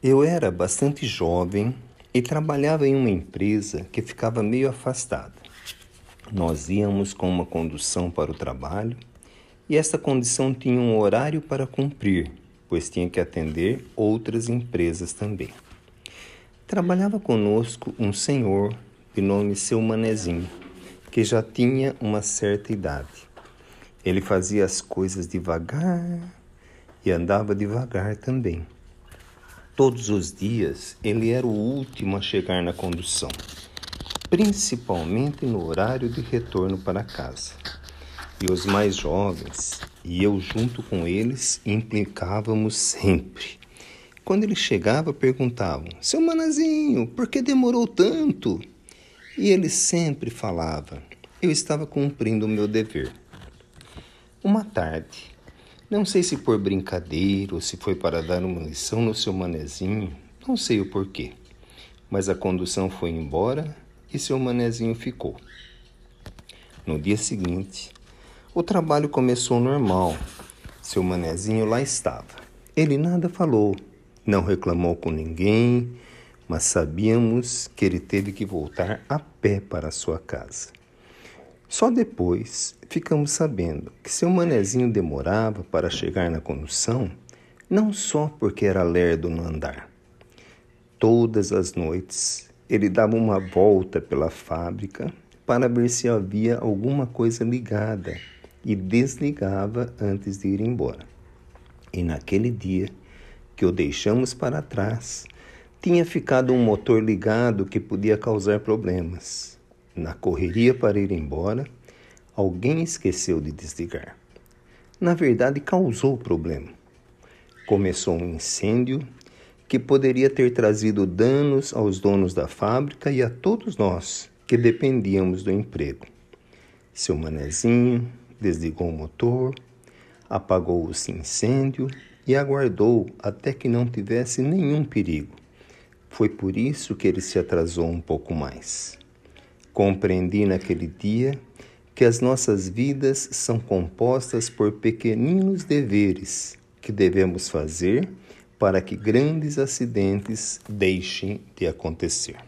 Eu era bastante jovem e trabalhava em uma empresa que ficava meio afastada. Nós íamos com uma condução para o trabalho e esta condição tinha um horário para cumprir, pois tinha que atender outras empresas também. Trabalhava conosco um senhor de nome Seu Manezinho, que já tinha uma certa idade. Ele fazia as coisas devagar e andava devagar também. Todos os dias ele era o último a chegar na condução, principalmente no horário de retorno para casa. E os mais jovens, e eu junto com eles, implicávamos sempre. Quando ele chegava, perguntavam: Seu Manazinho, por que demorou tanto? E ele sempre falava: Eu estava cumprindo o meu dever. Uma tarde, não sei se por brincadeira ou se foi para dar uma lição no seu manezinho, não sei o porquê. Mas a condução foi embora e seu manezinho ficou. No dia seguinte, o trabalho começou normal. Seu manezinho lá estava. Ele nada falou, não reclamou com ninguém, mas sabíamos que ele teve que voltar a pé para sua casa. Só depois ficamos sabendo que seu manezinho demorava para chegar na condução, não só porque era lerdo no andar. Todas as noites ele dava uma volta pela fábrica para ver se havia alguma coisa ligada e desligava antes de ir embora. E naquele dia que o deixamos para trás, tinha ficado um motor ligado que podia causar problemas. Na correria para ir embora, alguém esqueceu de desligar. Na verdade, causou problema. Começou um incêndio que poderia ter trazido danos aos donos da fábrica e a todos nós que dependíamos do emprego. Seu manezinho desligou o motor, apagou o incêndio e aguardou até que não tivesse nenhum perigo. Foi por isso que ele se atrasou um pouco mais. Compreendi naquele dia que as nossas vidas são compostas por pequeninos deveres que devemos fazer para que grandes acidentes deixem de acontecer.